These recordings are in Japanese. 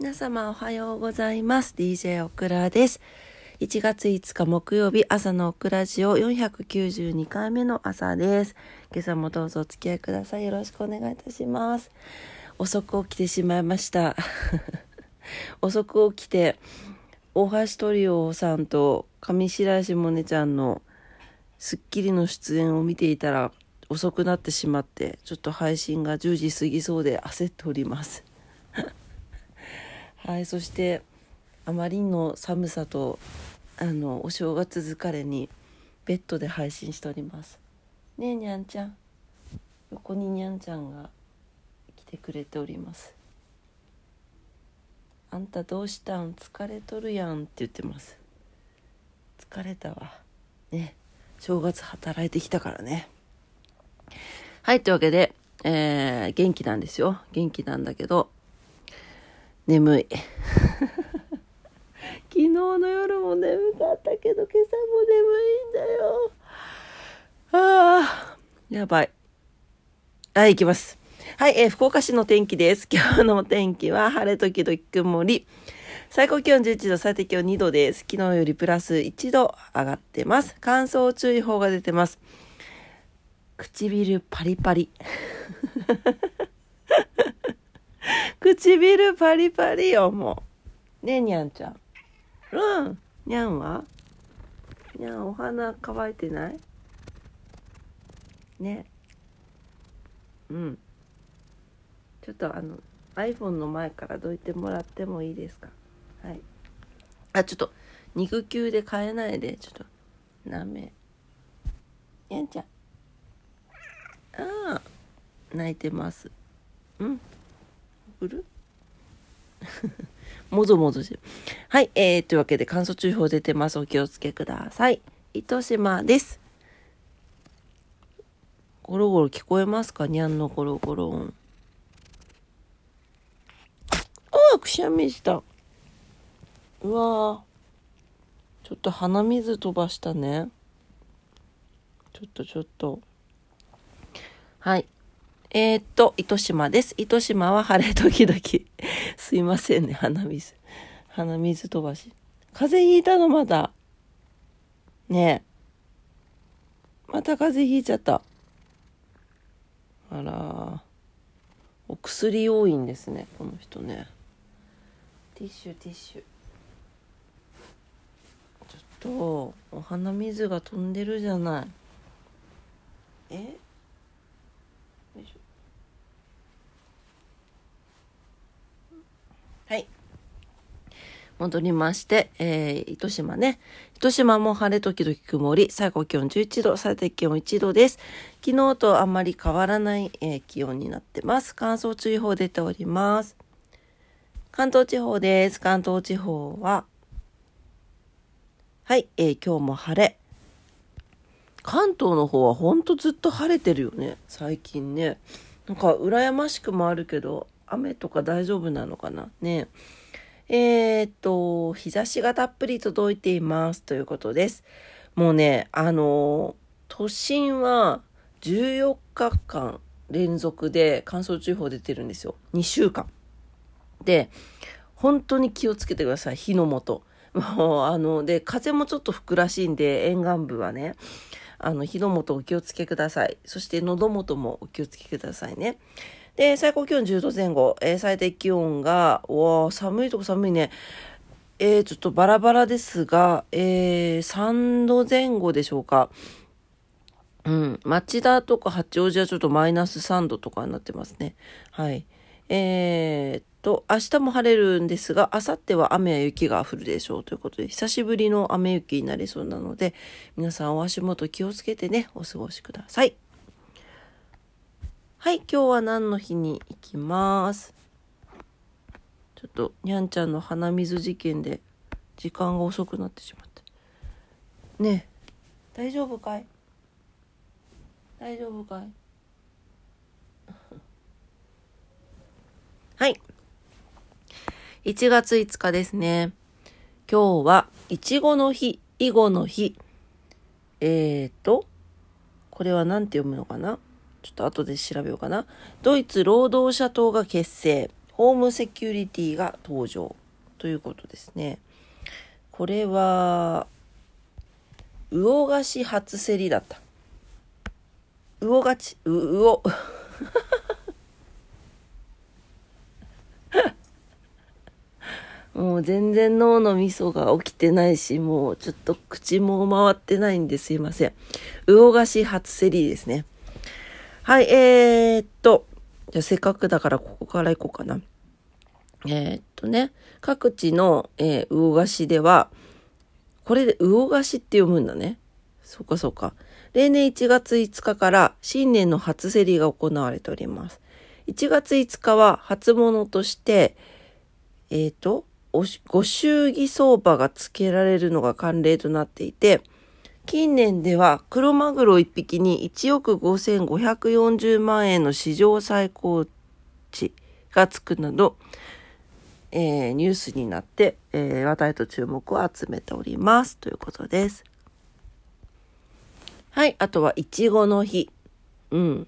皆様おはようございます。DJ オクラです。1月5日木曜日朝のオクラジオ492回目の朝です。今朝もどうぞお付き合いください。よろしくお願いいたします。遅く起きてしまいました。遅く起きて、大橋トリオさんと上白石萌音ちゃんのスッキリの出演を見ていたら遅くなってしまって、ちょっと配信が10時過ぎそうで焦っております。はい、そしてあまりの寒さとあのお正月疲れにベッドで配信しております。ねえにゃんちゃん横ににゃんちゃんが来てくれております。あんたどうしたん？疲れとるやんって言ってます。疲れたわ。ね正月働いてきたからね。はい、というわけで、えー、元気なんですよ。元気なんだけど、眠い。昨日の夜も眠かったけど、今朝も眠いんだよ。ああ、やばい。はい、行きます。はい、えー福岡市の天気です。今日の天気は晴れ時々曇り。最高気温11度、最低気温2度です。昨日よりプラス1度上がってます。乾燥注意報が出てます。唇パリパリ。唇パリパリよ、もう。ねえ、にゃんちゃん。うん。にゃんは？にゃん、お花乾いてない？ねうん。ちょっとあの、iPhone の前からどいてもらってもいいですか？はい。あ、ちょっと、肉球で変えないで、ちょっと、なめ。にゃんちゃん。ああ、泣いてます。うん。送る？もぞもぞしてる。はい、えー、というわけで乾燥注意報出てます。お気をつけください。糸島です。ゴロゴロ聞こえますか？にゃんのゴロゴロ音。ああ、くしゃみした。うわちょっと鼻水飛ばしたね。ちょっとちょっと。はい。えー、っと、糸島です。糸島は晴れ時々。すいませんね、鼻水。鼻水飛ばし。風邪ひいたのまだ。ねえ。また風邪ひいちゃった。あらお薬多いんですね、この人ね。ティッシュ、ティッシュ。ちょっと、お鼻水が飛んでるじゃない。えよいしょはい。戻りまして、えー、糸島ね。糸島も晴れ時々曇り、最高気温11度、最低気温1度です。昨日とあんまり変わらない、えー気温になってます。乾燥注意報出ております。関東地方です。関東地方は、はい、えー今日も晴れ。関東の方はほんとずっと晴れてるよね最近ねなんか羨ましくもあるけど雨とか大丈夫なのかな？ねえー、っと日差しがたっぷり届いていますということです。もうねあの都心は14日間連続で乾燥注意報出てるんですよ。2週間。で本当に気をつけてください火の元。もうあので風もちょっと吹くらしいんで沿岸部はねあの火の元お気をつけください。そして喉元もお気をつけくださいね。で最高気温10度前後、えー最低気温がうわー寒いとこ寒いねえー、ちょっとバラバラですが、えー、3度前後でしょうかうん、町田とか八王子はちょっとマイナス3度とかになってますね。はい。えーっと、明日も晴れるんですが、明後日は雨や雪が降るでしょうということで、久しぶりの雨雪になりそうなので、皆さんお足元気をつけてね、お過ごしください。はい、今日は何の日に行きます。ちょっと、にゃんちゃんの鼻水事件で、時間が遅くなってしまった。ねえ、大丈夫かい？大丈夫かい？はい。1月5日ですね。今日は、いちごの日、囲碁の日。えーと、これは何て読むのかな？ちょっと後で調べようかな。ドイツ労働者党が結成。ホームセキュリティが登場ということですね。これは、魚菓子初競りだった。魚がち、う、魚。もう全然脳の味噌が起きてないし、もうちょっと口も回ってないんですいません。魚菓子初競りですね。はい、えー、っと、じゃあせっかくだからここから行こうかな。えー、っとね、各地の、えー、魚菓子では、これで魚菓子って読むんだね。そうかそうか。例年1月5日から新年の初競りが行われております。1月5日は初物として、えっ、ー、と、ご祝儀相場が付けられるのが慣例となっていて、近年では黒マグロ1匹に1億5540万円の史上最高値がつくなど、えー、ニュースになって、えー、話題と注目を集めておりますということです。はい、あとは、いちごの日。うん。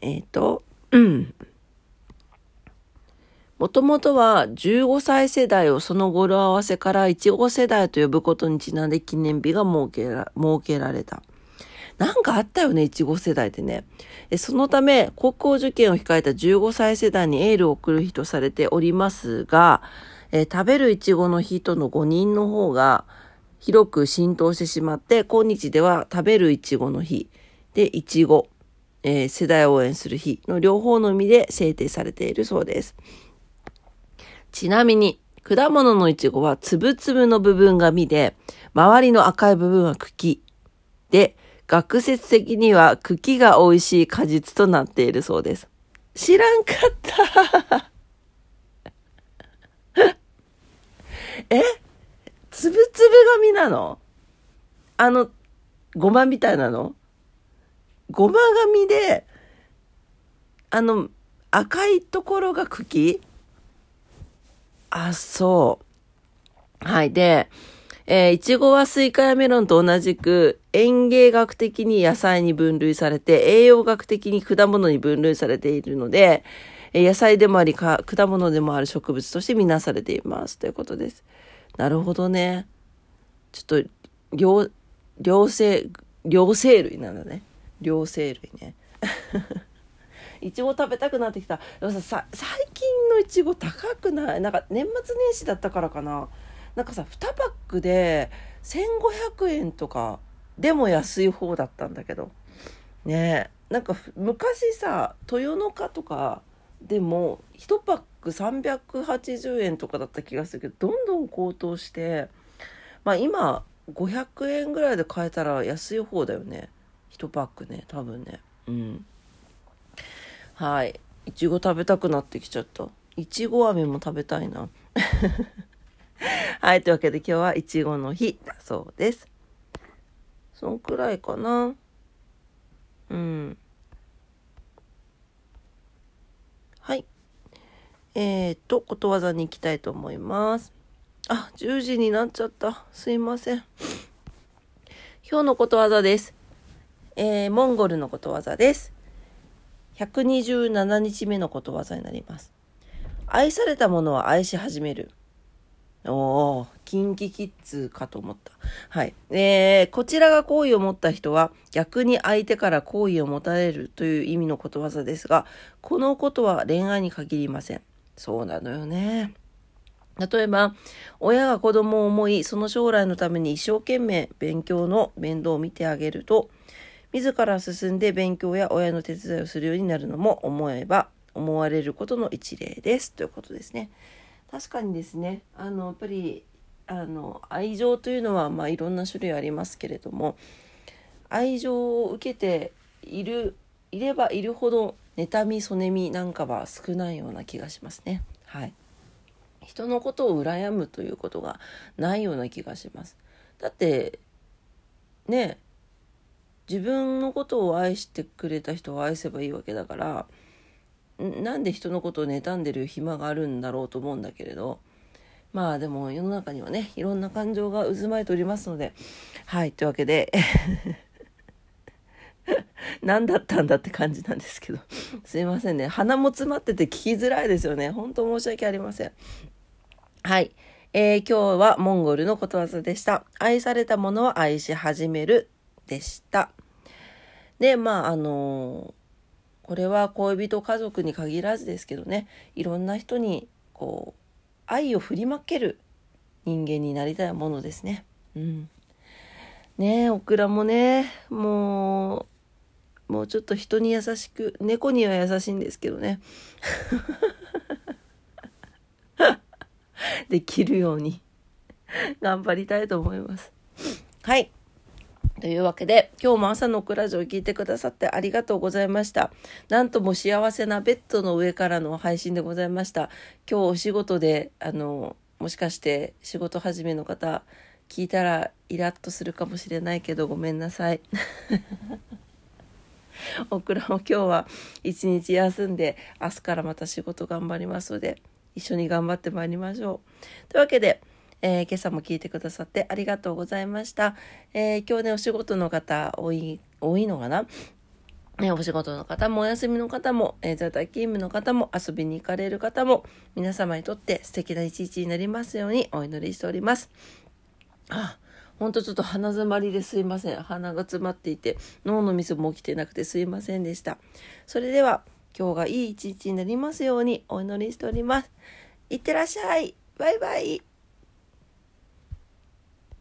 えっ、ー、と、もともとは15歳世代をその語呂合わせからいちご世代と呼ぶことにちなんで記念日が設けら設けられた。なんかあったよね、いちご世代ってね。そのため、高校受験を控えた15歳世代にエールを送る日とされておりますが、え食べるいちごの日との誤認の方が広く浸透してしまって、今日では食べるいちごの日でいちご、えー、世代を応援する日の両方の意味で制定されているそうです。ちなみに、果物のいちごはつぶつぶの部分が実で、周りの赤い部分は茎。で、学説的には茎が美味しい果実となっているそうです。知らんかった。え？つぶつぶが実なの？あの、ごまみたいなの？ごまが実で、あの、赤いところが茎？あ、そう。はい。で、えー、いちごはスイカやメロンと同じく園芸学的に野菜に分類されて、栄養学的に果物に分類されているので、野菜でもありか果物でもある植物としてみなされています。ということです。なるほどね。ちょっと、両、両生、両生類なんだね。両生類ね。いちご食べたくなってきた。でもさ最近のいちご高くない？なんか年末年始だったからかな。なんかさ2パックで1500円とかでも安い方だったんだけど。ねなんか昔さ豊の花とかでも1パック380円とかだった気がするけどどんどん高騰してまあ今500円ぐらいで買えたら安い方だよね。1パックね多分ね。うん。はい。いちご食べたくなってきちゃった。いちご飴も食べたいな。はい。というわけで今日はいちごの日だそうです。そんくらいかな。うん。はい。えーと、ことわざに行きたいと思います。あ、10時になっちゃった。すいません。今日のことわざです。えー、モンゴルのことわざです。127日目のことわざになります。愛されたものは愛し始める。おー、キンキキッズかと思った。はい。えー、こちらが好意を持った人は逆に相手から好意を持たれるという意味のことわざですが、このことは恋愛に限りません。そうなのよね。例えば、親が子供を思い、その将来のために一生懸命勉強の面倒を見てあげると、自ら進んで勉強や親の手伝いをするようになるのも思えば思われることの一例ですということですね。確かにですねあのやっぱりあの愛情というのは、まあ、いろんな種類ありますけれども愛情を受けているいればいるほど妬みそねみなんかは少ないような気がしますね。はい、人のことを羨むということがないような気がします。だってね自分のことを愛してくれた人を愛せばいいわけだからなんで人のことを妬んでる暇があるんだろうと思うんだけれどまあでも世の中にはねいろんな感情が渦巻いておりますのではいというわけで 何だったんだって感じなんですけど。すいませんね。鼻も詰まってて聞きづらいですよね。本当申し訳ありません。はい。えー、今日はモンゴルのことわざでした。愛されたものは愛し始めるでした。で、まあ、あの、これは恋人家族に限らずですけどね、いろんな人に、こう、愛を振りまける人間になりたいものですね。うん。ねえ、オクラもね、もう、もうちょっと人に優しく、猫には優しいんですけどね。できるように頑張りたいと思います。はい。というわけで、今日も朝のクラジオを聞いてくださってありがとうございました。なんとも幸せなベッドの上からの配信でございました。今日お仕事で、あの、もしかして仕事始めの方、聞いたらイラッとするかもしれないけどごめんなさい。オクラも今日は一日休んで明日からまた仕事頑張りますので一緒に頑張ってまいりましょう。というわけで、えー、今朝も聞いてくださってありがとうございました。えー、今日ね、お仕事の方多い、多いのかな？ね、お仕事の方もお休みの方も、えー、在宅勤務の方も遊びに行かれる方も皆様にとって素敵な一日になりますようにお祈りしております。あ、ほんとちょっと鼻詰まりですいません。鼻が詰まっていて脳のミスも起きてなくてすいませんでした。それでは今日がいい一日になりますようにお祈りしております。いってらっしゃい。バイバイ。